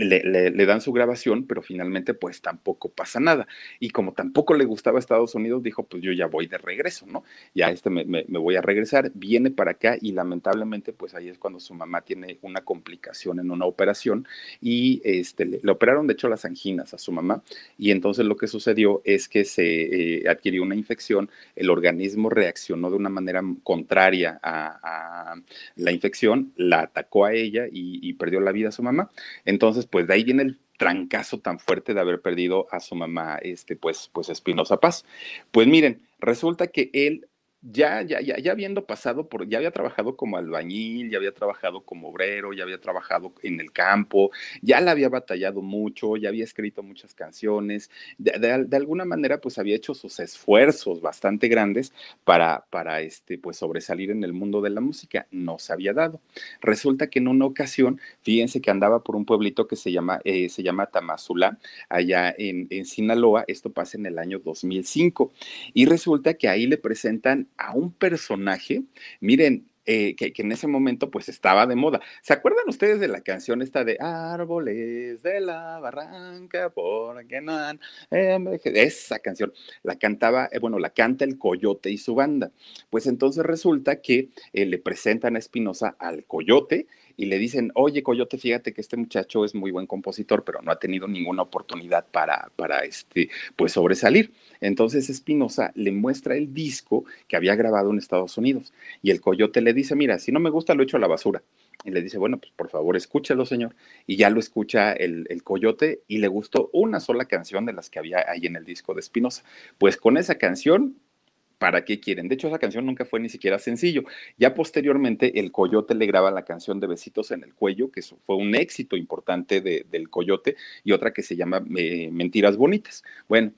le, dan su grabación, pero finalmente pues tampoco pasa nada. Y como tampoco le gustaba Estados Unidos, dijo, pues yo ya voy de regreso, ¿no? Ya este me, voy a regresar, viene para acá y lamentablemente pues ahí es cuando su mamá tiene una complicación en una operación y este, le, operaron de hecho las anginas a su mamá y entonces lo que sucedió es que se eh, adquirió una infección, el organismo reaccionó de una manera contraria a, la infección, la atacó a ella y, y perdió la vida a su mamá. Entonces, pues de ahí viene el trancazo tan fuerte de haber perdido a su mamá, este, pues, pues Espinosa Paz. Pues miren, resulta que él ya, ya, ya, ya habiendo pasado por, ya había trabajado como albañil, ya había trabajado como obrero, ya había trabajado en el campo, ya la había batallado mucho, ya había escrito muchas canciones, de, alguna manera pues había hecho sus esfuerzos bastante grandes para, para este, pues sobresalir en el mundo de la música, no se había dado. Resulta que en una ocasión, fíjense que andaba por un pueblito que se llama, eh, se llama Tamazula, allá en, en Sinaloa, esto pasa en el año 2005, y resulta que ahí le presentan a un personaje, miren, eh, que, en ese momento pues estaba de moda. ¿Se acuerdan ustedes de la canción esta de Árboles de la Barranca, porque no han... Esa canción la cantaba, eh, bueno, la canta el Coyote y su banda. Pues entonces resulta que eh, le presentan a Espinosa al Coyote y le dicen, oye, Coyote, fíjate que este muchacho es muy buen compositor, pero no ha tenido ninguna oportunidad para, para este, pues sobresalir. Entonces Espinosa le muestra el disco que había grabado en Estados Unidos y el Coyote le dice, mira, si no me gusta, lo echo a la basura. Y le dice, bueno, pues por favor, escúchalo, señor. Y ya lo escucha el, coyote y le gustó una sola canción de las que había ahí en el disco de Espinosa. Pues con esa canción ¿para qué quieren? De hecho, esa canción nunca fue ni siquiera sencillo. Ya posteriormente, el Coyote le graba la canción de Besitos en el Cuello, que fue un éxito importante del Coyote, y otra que se llama eh, Mentiras Bonitas. Bueno,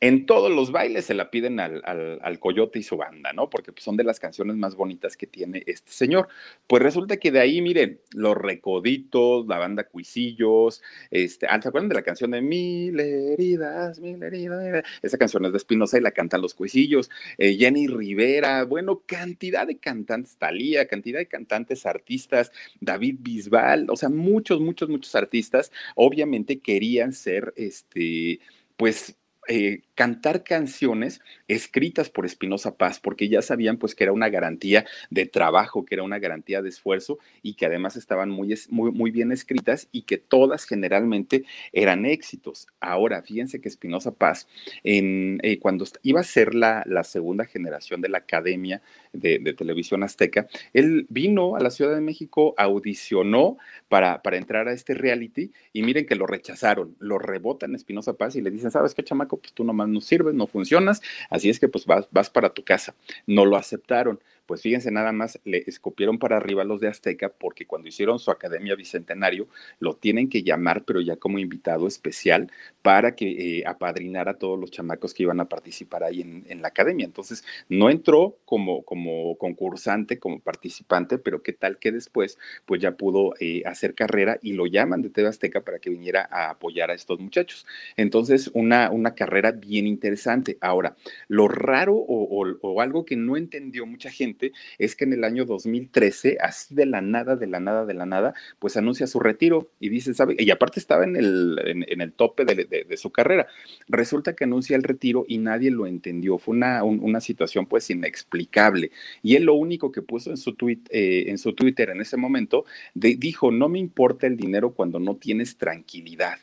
en todos los bailes se la piden al, al, Coyote y su banda, ¿no? Porque pues, son de las canciones más bonitas que tiene este señor. Pues resulta que de ahí, miren, Los Recoditos, la banda Cuisillos, este, ah, ¿se acuerdan de la canción de Mil heridas, mil heridas? Esa canción es de Espinosa y la cantan los Cuisillos. Eh, Jenny Rivera, bueno, cantidad de cantantes, Talía, cantidad de cantantes, artistas, David Bisbal, o sea, muchos, muchos, muchos artistas, obviamente querían ser, este, pues eh, cantar canciones escritas por Espinosa Paz, porque ya sabían pues que era una garantía de trabajo, que era una garantía de esfuerzo y que además estaban muy, muy, muy bien escritas y que todas generalmente eran éxitos. Ahora, fíjense que Espinosa Paz, en, eh, cuando iba a ser la, la, segunda generación de la Academia de, Televisión Azteca, él vino a la Ciudad de México, audicionó para, para entrar a este reality y miren que lo rechazaron, lo rebotan Espinosa Paz y le dicen, ¿sabes qué, chamaco? Pues tú nomás no sirves, no funcionas, así es que pues vas, vas para tu casa. No lo aceptaron pues fíjense nada más, le escupieron para arriba los de Azteca porque cuando hicieron su Academia Bicentenario lo tienen que llamar, pero ya como invitado especial para que eh, apadrinara a todos los chamacos que iban a participar ahí en, la Academia. Entonces, no entró como, como concursante, como participante, pero qué tal que después, pues ya pudo eh, hacer carrera y lo llaman de TV Azteca para que viniera a apoyar a estos muchachos. Entonces, una, una carrera bien interesante. Ahora, lo raro o algo que no entendió mucha gente, es que en el año 2013, así de la nada, de la nada, de la nada, pues anuncia su retiro y dice, ¿sabe? Y aparte estaba en el, en, el tope de, su carrera. Resulta que anuncia el retiro y nadie lo entendió. Fue una, una situación pues inexplicable. Y él lo único que puso en su, eh, en su Twitter en ese momento, dijo, no me importa el dinero cuando no tienes tranquilidad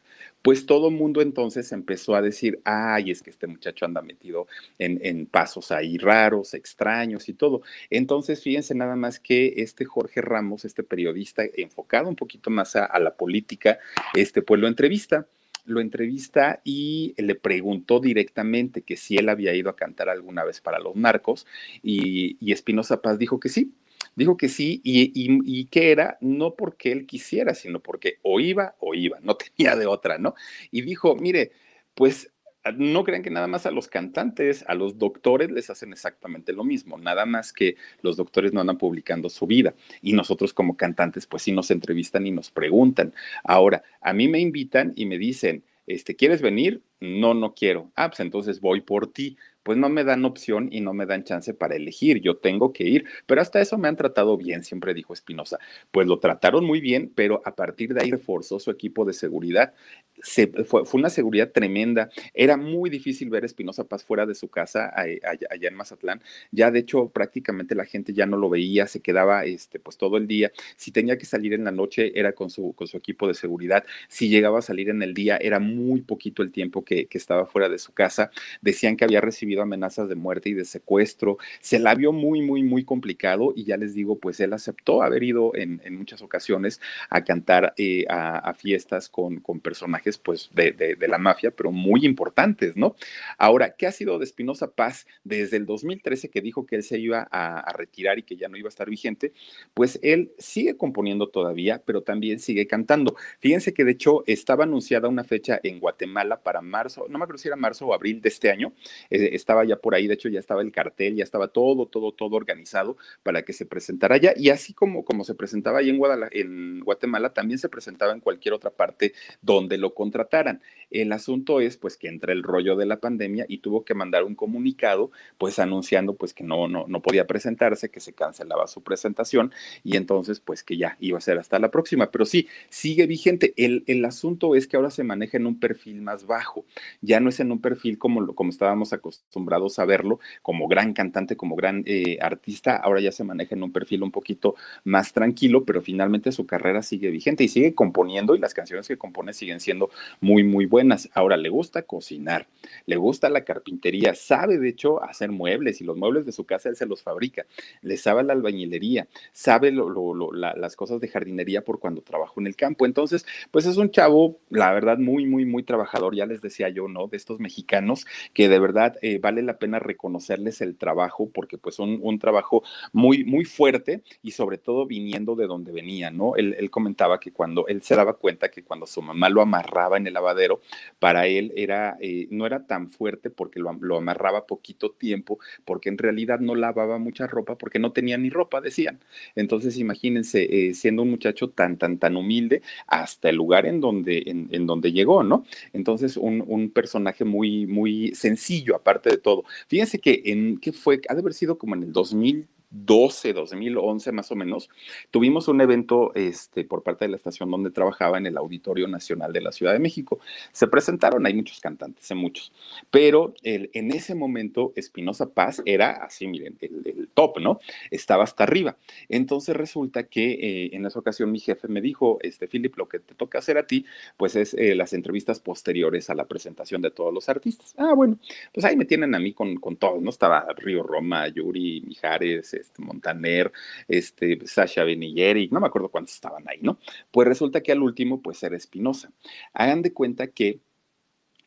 pues todo mundo entonces empezó a decir, ay, es que este muchacho anda metido en, pasos ahí raros, extraños y todo. Entonces, fíjense nada más que este Jorge Ramos, este periodista enfocado un poquito más a, la política, este, pues lo entrevista lo entrevista y le preguntó directamente que si él había ido a cantar alguna vez para los narcos y, y Espinosa Paz dijo que sí, Dijo que sí y, y, que era no porque él quisiera, sino porque o iba o iba, no (laughs) tenía de otra, ¿no? Y dijo, mire, pues ah, no crean que nada más a los cantantes, a los doctores les hacen exactamente lo mismo, nada más que los doctores no andan publicando su vida y nosotros como cantantes pues sí nos entrevistan y nos preguntan. Ahora, a mí me invitan y me dicen, este, ¿quieres venir? No, no quiero. Ah, pues entonces voy por ti pues no me dan opción y no me dan chance para elegir, yo tengo que ir, pero hasta eso me han tratado bien, siempre dijo Espinosa. Pues lo trataron muy bien, pero a partir de ahí reforzó su equipo de seguridad. Se, fue, una seguridad tremenda. Era muy difícil ver a Espinosa Paz fuera de su casa allá, en Mazatlán. Ya de hecho prácticamente la gente ya no lo veía, se quedaba este, pues todo el día. Si tenía que salir en la noche era con su, con su equipo de seguridad. Si llegaba a salir en el día era muy poquito el tiempo que estaba fuera de su casa. Decían que había recibido amenazas de muerte y de secuestro, se la vio muy, muy, muy complicado y ya les digo, pues él aceptó haber ido en, muchas ocasiones a cantar eh, a, fiestas con, con personajes pues de, de, la mafia, pero muy importantes, ¿no? Ahora, ¿qué ha sido de Espinosa Paz desde el 2013 que dijo que él se iba a, a retirar y que ya no iba a estar vigente? Pues él sigue componiendo todavía, pero también sigue cantando. Fíjense que de hecho estaba anunciada una fecha en Guatemala para marzo, no me acuerdo si era marzo o abril de este año, eh, estaba ya por ahí, de hecho ya estaba el cartel, ya estaba todo, todo, todo organizado para que se presentara allá. Y así como, como se presentaba ahí en, en Guatemala, también se presentaba en cualquier otra parte donde lo contrataran. El asunto es pues que entra el rollo de la pandemia y tuvo que mandar un comunicado pues anunciando pues que no, no, no podía presentarse, que se cancelaba su presentación y entonces pues que ya iba a ser hasta la próxima. Pero sí, sigue vigente. El, el asunto es que ahora se maneja en un perfil más bajo, ya no es en un perfil como, como estábamos acostumbrados acostumbrados a verlo como gran cantante, como gran eh, artista, ahora ya se maneja en un perfil un poquito más tranquilo, pero finalmente su carrera sigue vigente y sigue componiendo y las canciones que compone siguen siendo muy, muy buenas. Ahora le gusta cocinar, le gusta la carpintería, sabe de hecho hacer muebles y los muebles de su casa él se los fabrica, le sabe la albañilería, sabe las cosas de jardinería por cuando trabajó en el campo. Entonces, pues es un chavo, la verdad, muy, muy, muy trabajador, ya les decía yo, ¿no? De estos mexicanos que de verdad eh, vale la pena reconocerles el trabajo porque pues un, un trabajo muy, muy fuerte y sobre todo viniendo de donde venía, ¿no? Él, comentaba que cuando él se daba cuenta que cuando su mamá lo amarraba en el lavadero, para él era, eh, no era tan fuerte porque lo, lo, amarraba poquito tiempo, porque en realidad no lavaba mucha ropa porque no tenía ni ropa, decían. Entonces imagínense, eh, siendo un muchacho tan, tan, tan humilde hasta el lugar en donde, en, en donde llegó, ¿no? Entonces un, un personaje muy, muy sencillo, aparte de todo. Fíjense que en, ¿qué fue? Ha de haber sido como en el 2000 2012, 2011 más o menos, tuvimos un evento este, por parte de la estación donde trabajaba en el Auditorio Nacional de la Ciudad de México. Se presentaron, hay muchos cantantes, hay muchos, pero el, en ese momento Espinosa Paz era así, miren, el, top, ¿no? Estaba hasta arriba. Entonces resulta que eh, en esa ocasión mi jefe me dijo, este, Philip, lo que te toca hacer a ti, pues es eh, las entrevistas posteriores a la presentación de todos los artistas. Ah, bueno, pues ahí me tienen a mí con, con todos, ¿no? Estaba Río Roma, Yuri, Mijares, este, Montaner, este, Sasha Benilleri, no me acuerdo cuántos estaban ahí, ¿no? Pues resulta que al último, pues era Espinosa. Hagan de cuenta que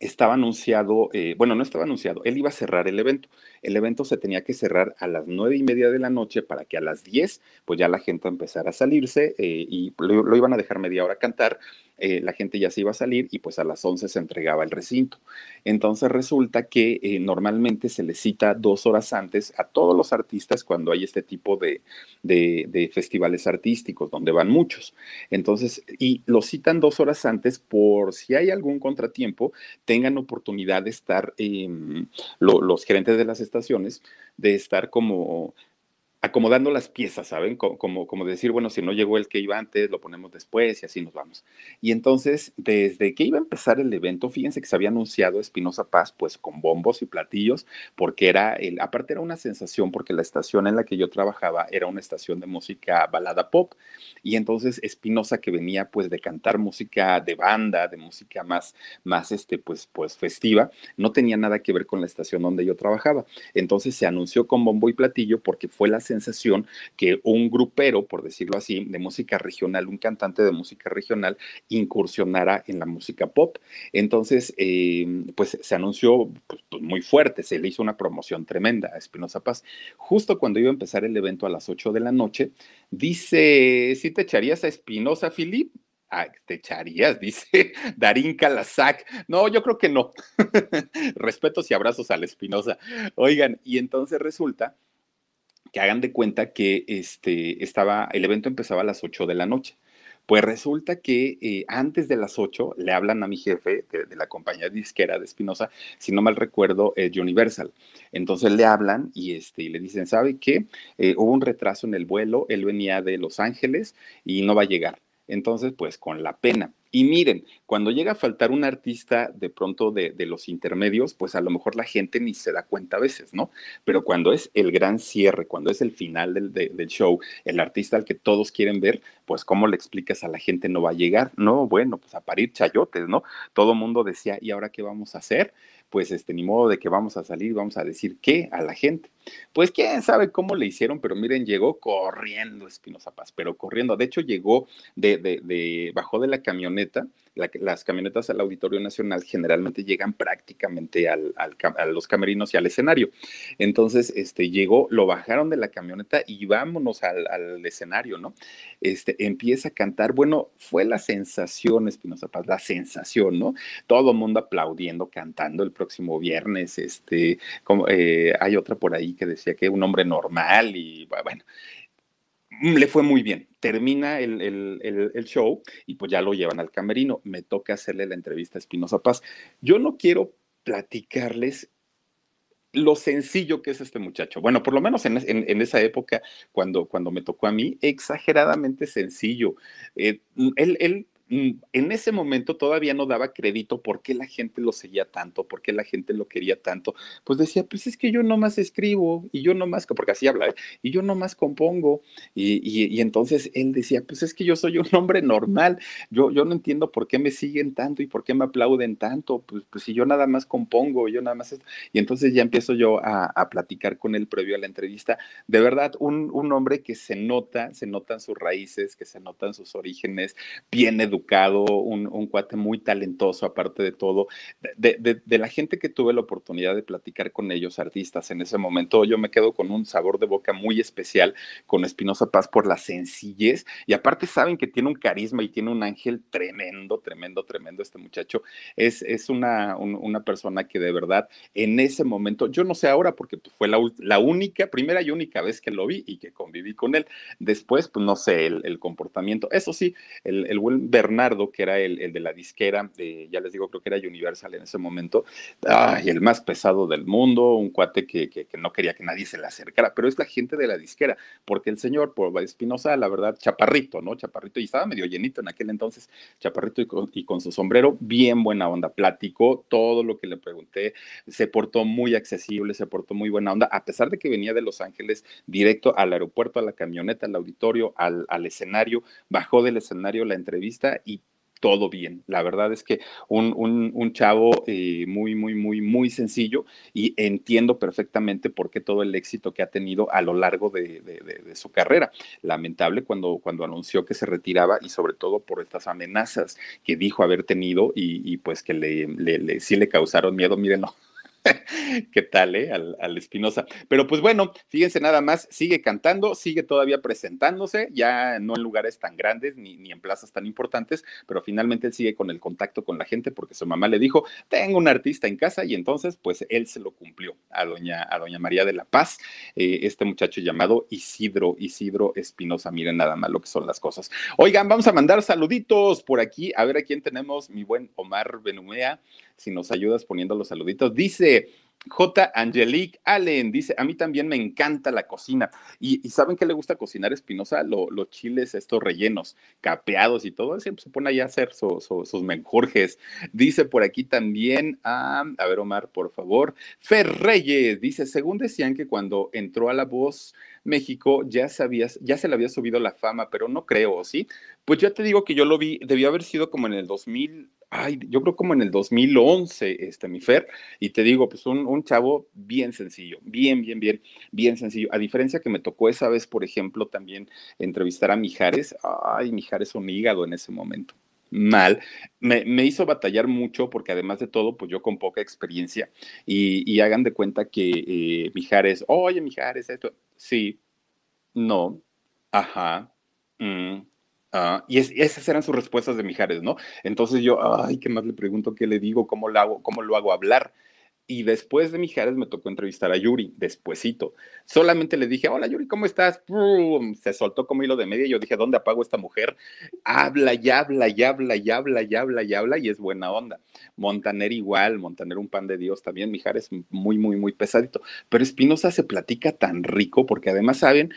estaba anunciado, eh, bueno, no estaba anunciado, él iba a cerrar el evento. El evento se tenía que cerrar a las nueve y media de la noche para que a las diez, pues ya la gente empezara a salirse eh, y lo, iban a dejar media hora cantar eh, la gente ya se iba a salir y pues a las 11 se entregaba el recinto. Entonces resulta que eh, normalmente se les cita dos horas antes a todos los artistas cuando hay este tipo de, de, festivales artísticos donde van muchos. Entonces, y los citan dos horas antes por si hay algún contratiempo, tengan oportunidad de estar, em, los gerentes de las estaciones, de estar como acomodando las piezas, ¿saben? Como, como, decir, bueno, si no llegó el que iba antes, lo ponemos después y así nos vamos. Y entonces, desde que iba a empezar el evento, fíjense que se había anunciado Espinosa Paz, pues con bombos y platillos, porque era, el, aparte era una sensación, porque la estación en la que yo trabajaba era una estación de música balada pop. Y entonces Espinosa, que venía pues de cantar música de banda, de música más, más este, pues, pues festiva, no tenía nada que ver con la estación donde yo trabajaba. Entonces se anunció con bombo y platillo porque fue la sensación que un grupero, por decirlo así, de música regional, un cantante de música regional, incursionara en la música pop. Entonces, em, pues se anunció pues, pues, muy fuerte, se le hizo una promoción tremenda a Espinosa Paz. Justo cuando iba a empezar el evento a las 8 de la noche, dice, ¿sí te echarías a Espinosa, Filip? Ah, te echarías, (laughs) dice Darín Calasac. No, yo creo que no. (laughs) Respetos y abrazos a Espinosa. Oigan, y entonces resulta que hagan de cuenta que este, estaba, el evento empezaba a las 8 de la noche. Pues resulta que eh, antes de las 8 le hablan a mi jefe de, la compañía disquera de Espinosa, si no mal recuerdo, es Universal. Entonces le hablan y, este, y le dicen, ¿sabe qué? Eh, hubo un retraso en el vuelo, él venía de Los Ángeles y no va a llegar. Entonces, pues con la pena. Y miren, cuando llega a faltar un artista de pronto de, los intermedios, pues a lo mejor la gente ni se da cuenta a veces, ¿no? Pero cuando es el gran cierre, cuando es el final del, del, show, el artista al que todos quieren ver, pues ¿cómo le explicas a la gente no va a llegar? No, bueno, pues a parir chayotes, ¿no? Todo mundo decía, ¿y ahora qué vamos a hacer? Pues este, ni modo de que vamos a salir, vamos a decir qué a la gente. Pues quién sabe cómo le hicieron, pero miren, llegó corriendo Espinosa Paz, pero corriendo. De hecho, llegó de, de, de bajó de la camioneta las camionetas al Auditorio Nacional generalmente llegan prácticamente al, a los camerinos y al escenario. Entonces, este, llegó, lo bajaron de la camioneta y vámonos al, escenario, ¿no? Este, empieza a cantar. Bueno, fue la sensación, Espinosa Paz, la sensación, ¿no? Todo el mundo aplaudiendo, cantando el próximo viernes. Este, como, eh, hay otra por ahí que decía que un hombre normal y bueno, le fue muy bien. Termina el, show y pues ya lo llevan al camerino. Me toca hacerle la entrevista a Espinosa Paz. Yo no quiero platicarles lo sencillo que es este muchacho. Bueno, por lo menos en, esa época, cuando, cuando me tocó a mí, exageradamente sencillo. Eh, él, él Mm, en ese momento todavía no daba crédito por qué la gente lo seguía tanto, por qué la gente lo quería tanto. Pues decía, pues es que yo nomás escribo y yo nomás, porque así habla, y yo nomás compongo. Y, entonces él decía, pues es que yo soy un (laughs) hombre normal, yo, yo no entiendo por qué me siguen tanto y por qué me aplauden tanto, pues, pues si yo nada más compongo, yo nada más... Y entonces ya empiezo yo a, platicar con él previo a la entrevista. De verdad, un, un hombre que se nota, se notan sus raíces, que se notan sus orígenes, bien educado un, cuate muy talentoso, aparte de todo. De, la gente que tuve la oportunidad de platicar con ellos, artistas, en ese momento, yo me quedo con un sabor de boca muy especial con Espinosa Paz por la sencillez y aparte saben que tiene un carisma y tiene un ángel tremendo, tremendo, tremendo este muchacho. Es, es una, una persona que de verdad en ese momento, yo no sé ahora porque fue la, la, única, primera y única vez que lo vi y que conviví con él. Después, pues no sé, el, comportamiento, eso sí, el, el buen ver Bernardo, que era el, de la disquera, de, ya les digo, creo que era Universal en ese momento, ay, el más pesado del mundo, un cuate que, que, no quería que nadie se le acercara, pero es la gente de la disquera, porque el señor, por Espinosa, la verdad, chaparrito, ¿no? Chaparrito, y estaba medio llenito en aquel entonces, chaparrito y con, y con su sombrero, bien buena onda, platicó todo lo que le pregunté, se portó muy accesible, se portó muy buena onda, a pesar de que venía de Los Ángeles directo al aeropuerto, a la camioneta, al auditorio, al escenario, bajó del escenario la entrevista y todo bien. La verdad es que un, un, chavo eh, muy, muy, muy, muy sencillo y entiendo perfectamente por qué todo el éxito que ha tenido a lo largo de, su carrera. Lamentable cuando, cuando anunció que se retiraba y sobre todo por estas amenazas que dijo haber tenido y, pues que le, le, sí le causaron miedo. Mírenlo. (laughs) ¿Qué tal, eh? Al, al, Espinosa. Pero pues bueno, fíjense nada más, sigue cantando, sigue todavía presentándose, ya no en lugares tan grandes ni, en plazas tan importantes, pero finalmente él sigue con el contacto con la gente porque su mamá le dijo, tengo un artista en casa y entonces pues él se lo cumplió a doña, a doña María de la Paz, eh, este muchacho llamado Isidro, Isidro Espinosa. Miren nada más lo que son las cosas. Oigan, vamos a mandar saluditos por aquí, a ver a quién tenemos, mi buen Omar Benumea si nos ayudas poniendo los saluditos. Dice J. Angelique Allen, dice, a mí también me encanta la cocina. ¿Y, saben qué le gusta cocinar Espinosa? los chiles estos rellenos, capeados y todo. Siempre se pone allá a hacer sus menjurjes. Dice por aquí también, a ver Omar, por favor. Fer Reyes, dice, según decían que cuando entró a La Voz México ya sabías, ya se le había subido la fama, pero no creo, ¿sí? Pues ya te digo que yo lo vi, debió haber sido como en el 2000 ay, yo creo como en el 2011, este, mi Fer, y te digo, pues un, un, chavo bien sencillo, bien, bien, bien, bien sencillo. A diferencia que me tocó esa vez, por ejemplo, también entrevistar a Mijares, ay, Mijares un hígado en ese momento mal, me, me, hizo batallar mucho porque además de todo, pues yo con poca experiencia y, hagan de cuenta que eh, Mijares, oye Mijares, esto, sí, no, ajá, mm, Ah, y, esas eran sus respuestas de Mijares, ¿no? Entonces yo, ay, ¿qué más le pregunto? ¿Qué le digo? ¿Cómo lo hago? ¿Cómo lo hago hablar? Y después de Mijares me tocó entrevistar a Yuri, despuesito. Solamente le dije, hola Yuri, ¿cómo estás? Se soltó como hilo de media. Yo dije, ¿dónde apago esta mujer? Habla y habla y habla y habla y habla y habla y es buena onda. Montaner igual, Montaner un pan de Dios también. Mijares muy, muy, muy pesadito. Pero Espinosa se platica tan rico porque además saben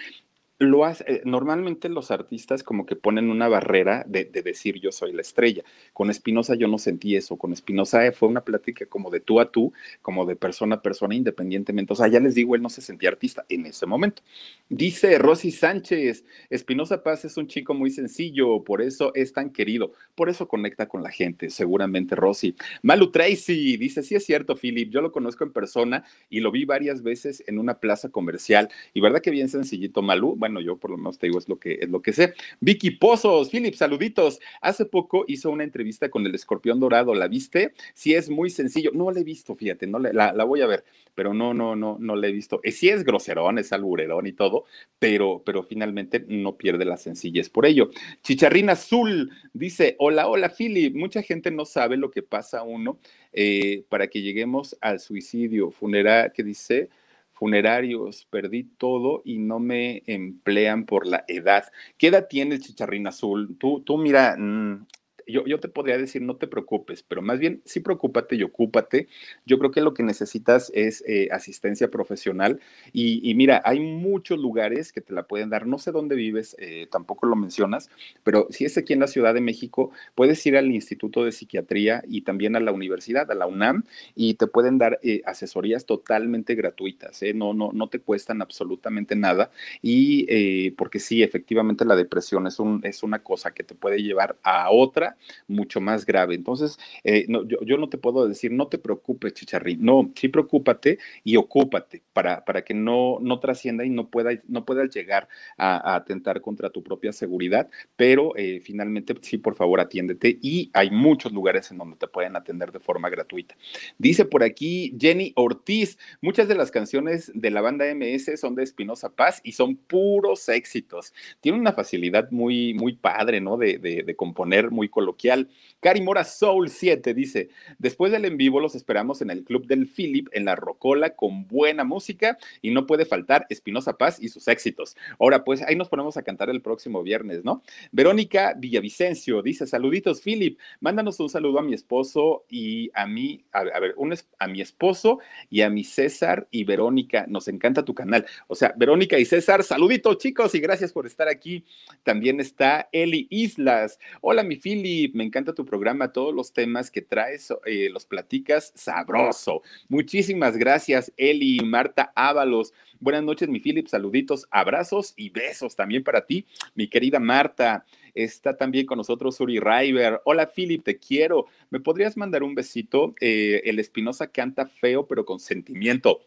lo hace, eh, normalmente los artistas como que ponen una barrera de, decir yo soy la estrella. Con Espinosa yo no sentí eso. Con Espinosa eh, fue una plática como de tú a tú, como de persona a persona independientemente. O sea, ya les digo, él no se sentía artista en ese momento. Dice Rosy Sánchez, Espinosa Paz es un chico muy sencillo, por eso es tan querido, por eso conecta con la gente, seguramente Rosy. Malu Tracy dice, sí es cierto, Philip, yo lo conozco en persona y lo vi varias veces en una plaza comercial. Y verdad que bien sencillito, Malu. Bueno, yo por lo menos te digo, es lo que, es lo que sé. Vicky Pozos, Philip, saluditos. Hace poco hizo una entrevista con el escorpión dorado, ¿la viste? Sí, es muy sencillo. No la he visto, fíjate, no la, la, voy a ver, pero no, no, no, no la he visto. Eh, sí es groserón, es alburerón y todo, pero, pero finalmente no pierde la sencillez por ello. Chicharrín Azul dice, hola, hola, Philip. Mucha gente no sabe lo que pasa uno eh, para que lleguemos al suicidio. Funeral, ¿qué dice? Funerarios, perdí todo y no me emplean por la edad. ¿Qué edad tiene el chicharrín azul? Tú, tú mira, mm, yo, te podría decir, no te preocupes, pero más bien sí preocúpate y ocúpate. Yo creo que lo que necesitas es eh, asistencia profesional y, mira, hay muchos lugares que te la pueden dar. No sé dónde vives, eh, tampoco lo mencionas, pero si es aquí en la Ciudad de México, puedes ir al Instituto de Psiquiatría y también a la universidad, a la UNAM, y te pueden dar eh, asesorías totalmente gratuitas. No, no, no te cuestan absolutamente nada y porque sí, efectivamente la depresión es, un, es una cosa que te puede llevar a otra mucho más grave. Entonces, eh, yo, no te puedo decir, no te preocupes, chicharrín, no, sí preocúpate y ocúpate para, para que no, no trascienda y no pueda, no pueda llegar a, atentar contra tu propia seguridad, pero eh, finalmente sí, por favor, atiéndete y hay muchos lugares en donde te pueden atender de forma gratuita. Dice por aquí Jenny Ortiz, muchas de las canciones de la banda MS son de Espinosa Paz y son puros éxitos. Tiene una facilidad muy, muy padre, ¿no? De, de, componer, muy colorida coloquial. Cari Mora Soul 7 dice, después del en vivo los esperamos en el Club del Philip en la Rocola con buena música y no puede faltar Espinosa Paz y sus éxitos. Ahora pues ahí nos ponemos a cantar el próximo viernes, ¿no? Verónica Villavicencio dice, saluditos Philip, mándanos un saludo a mi esposo y a mí, a, ver, a mi esposo y a mi César y Verónica, nos encanta tu canal. O sea, Verónica y César, saluditos chicos y gracias por estar aquí. También está Eli Islas. Hola mi Philip, me encanta tu programa, todos los temas que traes eh, los platicas sabroso. Muchísimas gracias Eli, Marta Ábalos. Buenas noches mi Philip, saluditos, abrazos y besos también para ti, mi querida Marta. Está también con nosotros Uri River. Hola, Philip, te quiero. ¿Me podrías mandar un besito? Eh, el Espinosa canta feo, pero con sentimiento.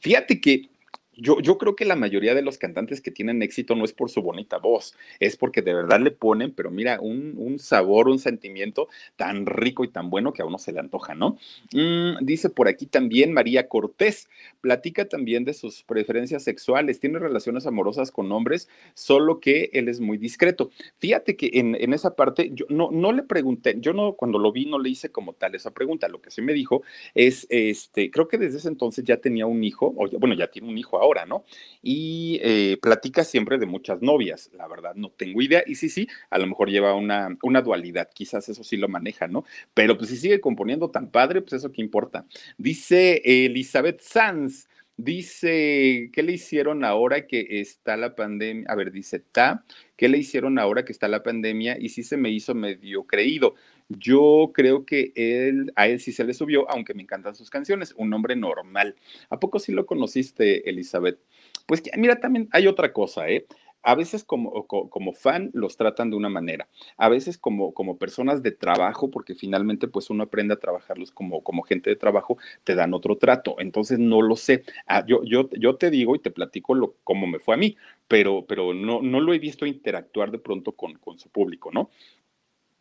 Fíjate que yo, creo que la mayoría de los cantantes que tienen éxito no es por su bonita voz, es porque de verdad le ponen, pero mira, un, sabor, un sentimiento tan rico y tan bueno que a uno se le antoja, ¿no? Mm, dice por aquí también María Cortés, platica también de sus preferencias sexuales, tiene relaciones amorosas con hombres, solo que él es muy discreto. Fíjate que en, esa parte yo no, no le pregunté, yo no, cuando lo vi no le hice como tal esa pregunta, lo que sí me dijo es, este, creo que desde ese entonces ya tenía un hijo, o bueno, ya tiene un hijo ahora, ¿no? Y eh, platica siempre de muchas novias, la verdad no tengo idea, y sí, sí, a lo mejor lleva una, una dualidad, quizás eso sí lo maneja, ¿no? Pero pues si sigue componiendo tan padre, pues eso qué importa. Dice Elizabeth Sanz, Dice, ¿qué le hicieron ahora que está la pandemia? A ver, dice, ta, ¿qué le hicieron ahora que está la pandemia? Y sí se me hizo medio creído. Yo creo que él, a él sí se le subió, aunque me encantan sus canciones, un hombre normal. ¿A poco sí lo conociste, Elizabeth? Pues mira, también hay otra cosa, ¿eh? a veces como, como, fan los tratan de una manera, a veces como, como personas de trabajo, porque finalmente pues uno aprende a trabajarlos como, como gente de trabajo, te dan otro trato. Entonces no lo sé. Ah, yo, yo, yo te digo y te platico lo, cómo me fue a mí, pero, pero no, no lo he visto interactuar de pronto con, con su público, ¿no?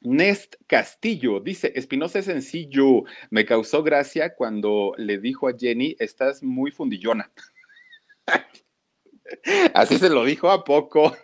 Nest Castillo dice, Espinosa es sencillo, me causó gracia cuando le dijo a Jenny, estás muy fundillona. (laughs) Así se lo dijo a poco.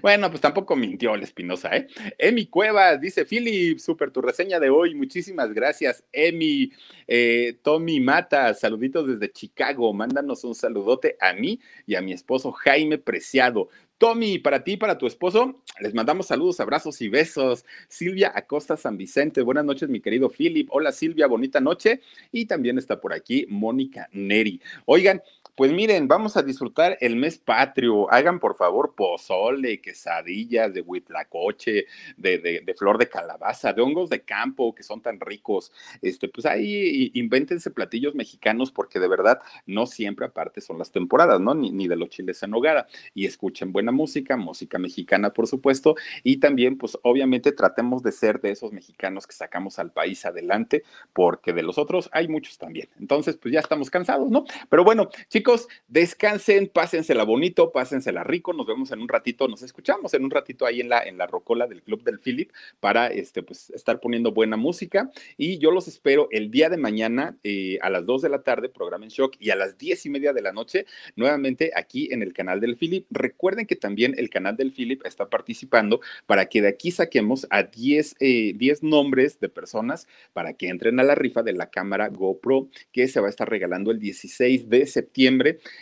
Bueno, pues tampoco mintió el Espinosa, ¿eh? Emi Cuevas dice, Philip, súper tu reseña de hoy, muchísimas gracias, Emi. Eh, Tommy Mata, saluditos desde Chicago, mándanos un saludote a mí y a mi esposo Jaime Preciado. Tommy, para ti, para tu esposo, les mandamos saludos, abrazos y besos. Silvia Acosta San Vicente, buenas noches, mi querido Philip. Hola Silvia, bonita noche. Y también está por aquí Mónica Neri. Oigan, pues miren, vamos a disfrutar el mes patrio. Hagan por favor pozole, quesadillas de huitlacoche, de, de, flor de calabaza, de hongos de campo que son tan ricos. Este, pues ahí invéntense platillos mexicanos porque de verdad no siempre aparte son las temporadas, ¿no? Ni, ni de los chiles en hogada. Y escuchen buena música, música mexicana por supuesto. Y también pues obviamente tratemos de ser de esos mexicanos que sacamos al país adelante porque de los otros hay muchos también. Entonces pues ya estamos cansados, ¿no? Pero bueno, chicos descansen, pásensela bonito, pásensela rico. Nos vemos en un ratito, nos escuchamos en un ratito ahí en la, en la rocola del Club del Philip para este, pues, estar poniendo buena música. Y yo los espero el día de mañana eh, a las 2 de la tarde, programa en shock, y a las 10 y media de la noche, nuevamente aquí en el canal del Philip. Recuerden que también el canal del Philip está participando para que de aquí saquemos a 10, 10 eh, nombres de personas para que entren a la rifa de la cámara GoPro que se va a estar regalando el 16 de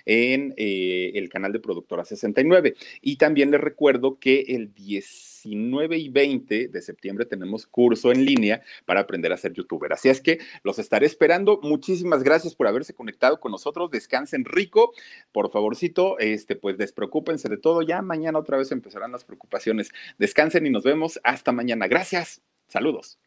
en eh, el canal de Productora 69. Y también les recuerdo que el 19 y 20 de septiembre tenemos curso en línea para aprender a ser youtuber. Así es que los estaré esperando. Muchísimas gracias por haberse conectado con nosotros. Descansen rico. Por favorcito, este, pues despreocúpense de todo. Ya mañana otra vez empezarán las preocupaciones. Descansen y nos vemos hasta mañana. Gracias. Saludos.